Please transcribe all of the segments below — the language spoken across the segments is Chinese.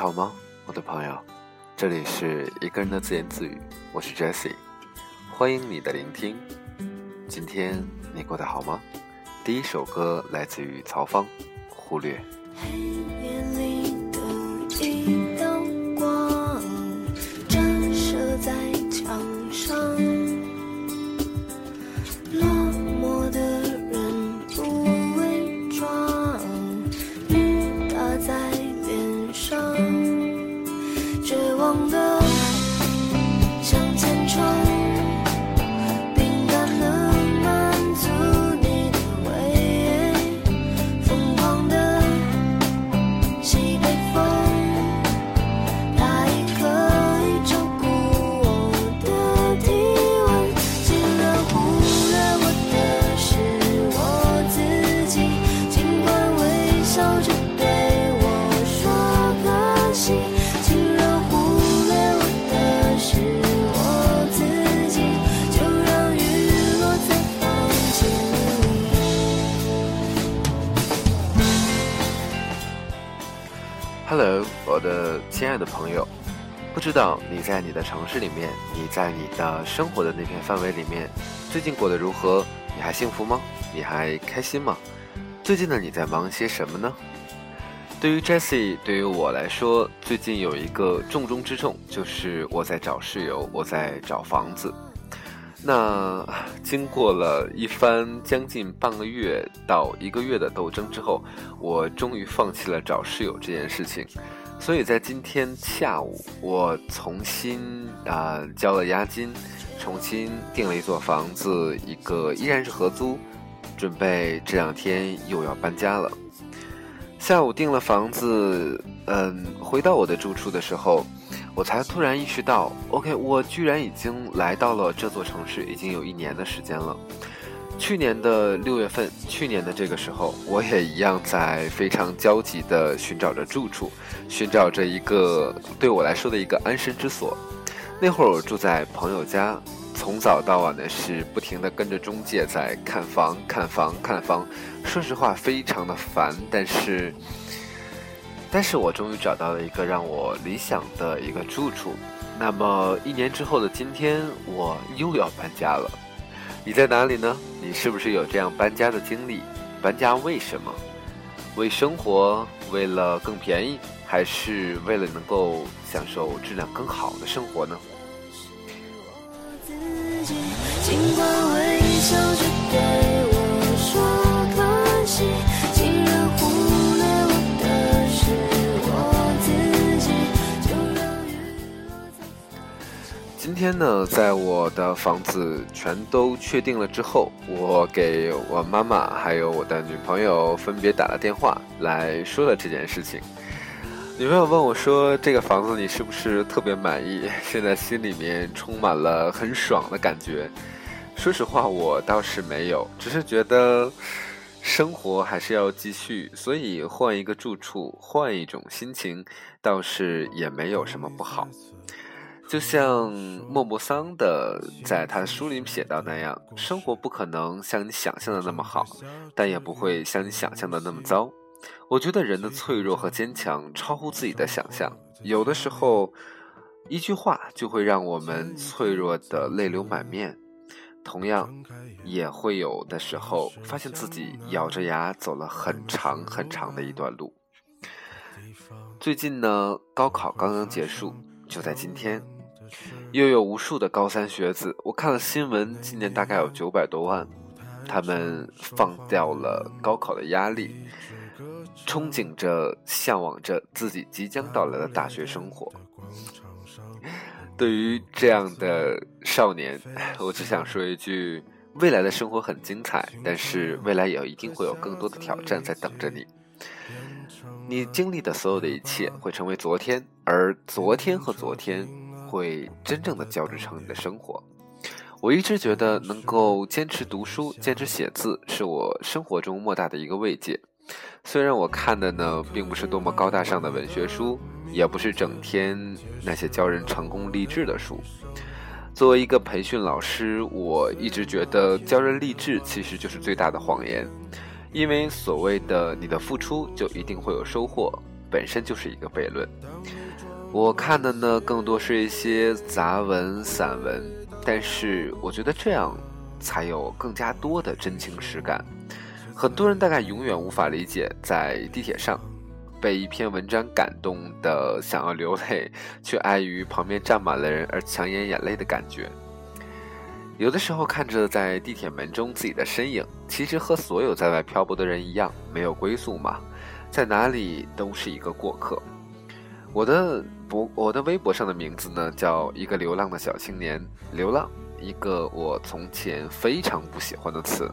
好吗，我的朋友？这里是一个人的自言自语，我是 Jesse，欢迎你的聆听。今天你过得好吗？第一首歌来自于曹方，《忽略》。的亲爱的朋友，不知道你在你的城市里面，你在你的生活的那片范围里面，最近过得如何？你还幸福吗？你还开心吗？最近的你在忙些什么呢？对于 Jesse，对于我来说，最近有一个重中之重，就是我在找室友，我在找房子。那经过了一番将近半个月到一个月的斗争之后，我终于放弃了找室友这件事情。所以在今天下午，我重新啊交了押金，重新订了一座房子，一个依然是合租，准备这两天又要搬家了。下午订了房子，嗯，回到我的住处的时候。我才突然意识到，OK，我居然已经来到了这座城市，已经有一年的时间了。去年的六月份，去年的这个时候，我也一样在非常焦急地寻找着住处，寻找着一个对我来说的一个安身之所。那会儿我住在朋友家，从早到晚的是不停地跟着中介在看房、看房、看房。说实话，非常的烦，但是。但是我终于找到了一个让我理想的一个住处。那么一年之后的今天，我又要搬家了。你在哪里呢？你是不是有这样搬家的经历？搬家为什么？为生活？为了更便宜？还是为了能够享受质量更好的生活呢？尽管微笑今今天呢，在我的房子全都确定了之后，我给我妈妈还有我的女朋友分别打了电话，来说了这件事情。女朋友问我说：“这个房子你是不是特别满意？现在心里面充满了很爽的感觉。”说实话，我倒是没有，只是觉得生活还是要继续，所以换一个住处，换一种心情，倒是也没有什么不好。就像莫泊桑的在他的书里写到那样，生活不可能像你想象的那么好，但也不会像你想象的那么糟。我觉得人的脆弱和坚强超乎自己的想象，有的时候一句话就会让我们脆弱的泪流满面，同样也会有的时候发现自己咬着牙走了很长很长的一段路。最近呢，高考刚刚结束，就在今天。又有无数的高三学子，我看了新闻，今年大概有九百多万，他们放掉了高考的压力，憧憬着、向往着自己即将到来的大学生活。对于这样的少年，我只想说一句：未来的生活很精彩，但是未来也一定会有更多的挑战在等着你。你经历的所有的一切会成为昨天，而昨天和昨天。会真正的交织成你的生活。我一直觉得能够坚持读书、坚持写字，是我生活中莫大的一个慰藉。虽然我看的呢，并不是多么高大上的文学书，也不是整天那些教人成功励志的书。作为一个培训老师，我一直觉得教人励志其实就是最大的谎言，因为所谓的你的付出就一定会有收获。本身就是一个悖论。我看的呢，更多是一些杂文、散文，但是我觉得这样才有更加多的真情实感。很多人大概永远无法理解，在地铁上被一篇文章感动的想要流泪，却碍于旁边站满了人而强忍眼泪的感觉。有的时候看着在地铁门中自己的身影，其实和所有在外漂泊的人一样，没有归宿嘛，在哪里都是一个过客。我的博，我的微博上的名字呢，叫一个流浪的小青年。流浪，一个我从前非常不喜欢的词，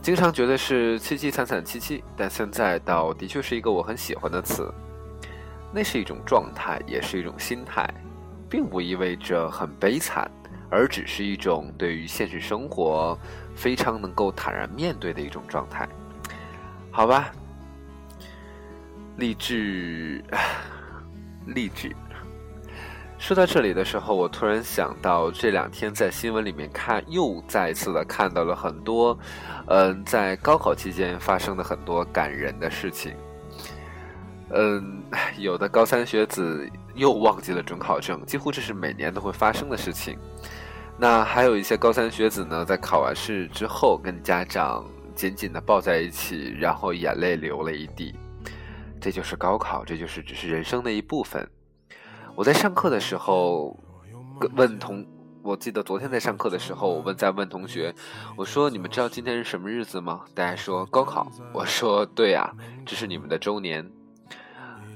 经常觉得是凄凄惨惨戚戚，但现在倒的确是一个我很喜欢的词。那是一种状态，也是一种心态，并不意味着很悲惨，而只是一种对于现实生活非常能够坦然面对的一种状态。好吧，励志。励志。说到这里的时候，我突然想到，这两天在新闻里面看，又再次的看到了很多，嗯，在高考期间发生的很多感人的事情。嗯，有的高三学子又忘记了准考证，几乎这是每年都会发生的事情。那还有一些高三学子呢，在考完试之后，跟家长紧紧的抱在一起，然后眼泪流了一地。这就是高考，这就是只是人生的一部分。我在上课的时候问同，我记得昨天在上课的时候，我问在问同学，我说你们知道今天是什么日子吗？大家说高考，我说对呀，这是你们的周年。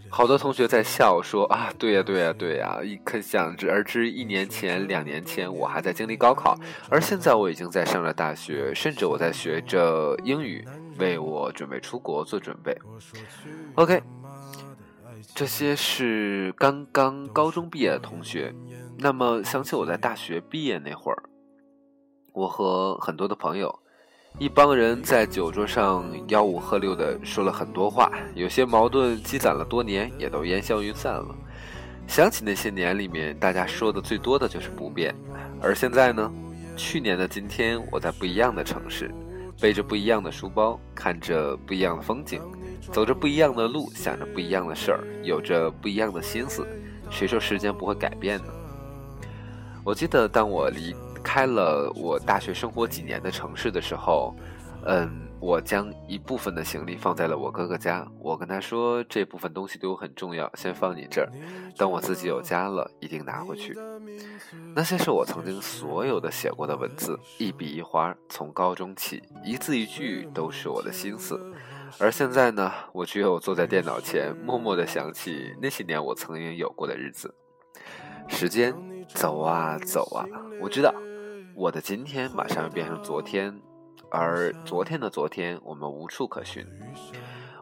好多同学在笑说啊，对呀，对呀，对呀，一可想而知，一年前、两年前我还在经历高考，而现在我已经在上了大学，甚至我在学着英语，为我准备出国做准备。OK，这些是刚刚高中毕业的同学。那么想起我在大学毕业那会儿，我和很多的朋友。一帮人在酒桌上吆五喝六的说了很多话，有些矛盾积攒了多年也都烟消云散了。想起那些年里面，大家说的最多的就是不变。而现在呢？去年的今天，我在不一样的城市，背着不一样的书包，看着不一样的风景，走着不一样的路，想着不一样的事儿，有着不一样的心思。谁说时间不会改变呢？我记得当我离。开了我大学生活几年的城市的时候，嗯，我将一部分的行李放在了我哥哥家。我跟他说，这部分东西对我很重要，先放你这儿，等我自己有家了，一定拿回去。那些是我曾经所有的写过的文字，一笔一划，从高中起，一字一句都是我的心思。而现在呢，我只有坐在电脑前，默默的想起那些年我曾经有过的日子。时间走啊走啊，我知道。我的今天马上要变成昨天，而昨天的昨天我们无处可寻。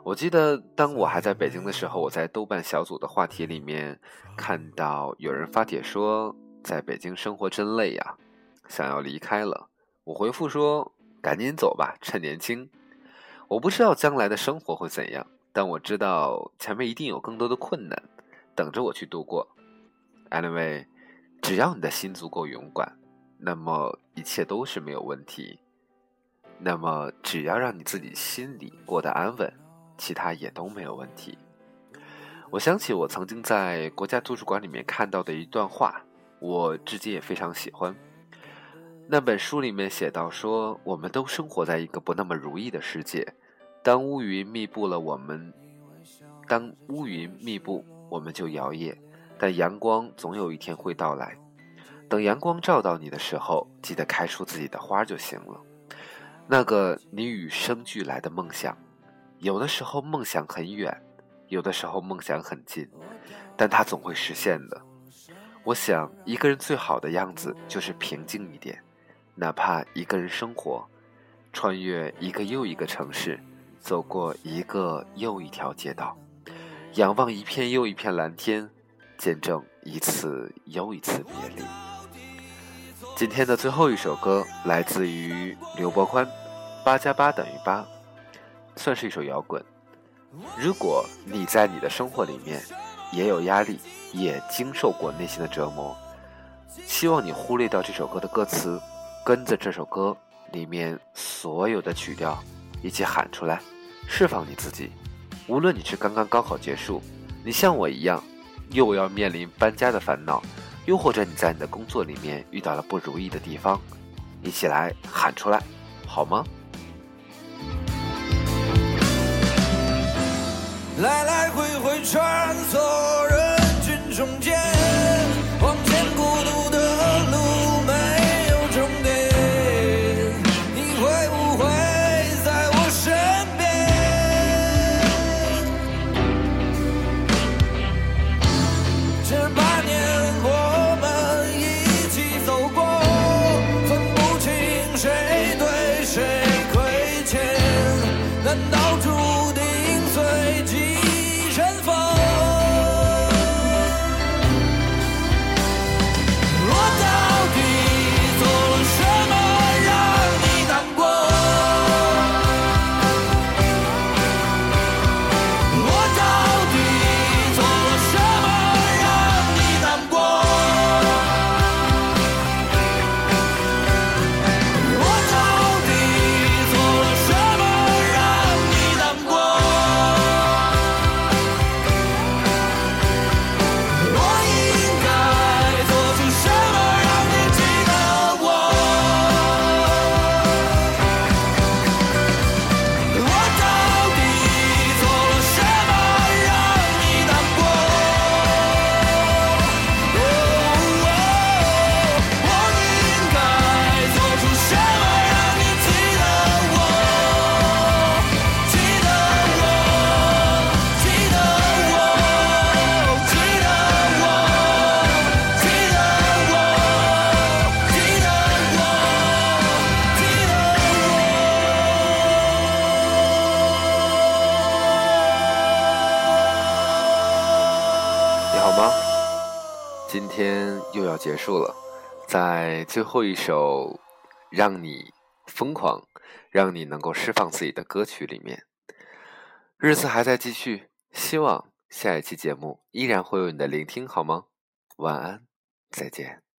我记得当我还在北京的时候，我在豆瓣小组的话题里面看到有人发帖说，在北京生活真累呀，想要离开了。我回复说，赶紧走吧，趁年轻。我不知道将来的生活会怎样，但我知道前面一定有更多的困难等着我去度过。Anyway，只要你的心足够勇敢。那么一切都是没有问题。那么只要让你自己心里过得安稳，其他也都没有问题。我想起我曾经在国家图书馆里面看到的一段话，我至今也非常喜欢。那本书里面写到说，我们都生活在一个不那么如意的世界。当乌云密布了我们，当乌云密布，我们就摇曳，但阳光总有一天会到来。等阳光照到你的时候，记得开出自己的花就行了。那个你与生俱来的梦想，有的时候梦想很远，有的时候梦想很近，但它总会实现的。我想，一个人最好的样子就是平静一点，哪怕一个人生活，穿越一个又一个城市，走过一个又一条街道，仰望一片又一片蓝天，见证一次又一次别离。今天的最后一首歌来自于刘伯宽，《八加八等于八》，算是一首摇滚。如果你在你的生活里面也有压力，也经受过内心的折磨，希望你忽略掉这首歌的歌词，跟着这首歌里面所有的曲调一起喊出来，释放你自己。无论你是刚刚高考结束，你像我一样，又要面临搬家的烦恼，又或者你在你的工作里面遇到了不如意的地方，一起来喊出来，好吗？来来回回穿梭人群中间。今天又要结束了，在最后一首让你疯狂、让你能够释放自己的歌曲里面，日子还在继续，希望下一期节目依然会有你的聆听，好吗？晚安，再见。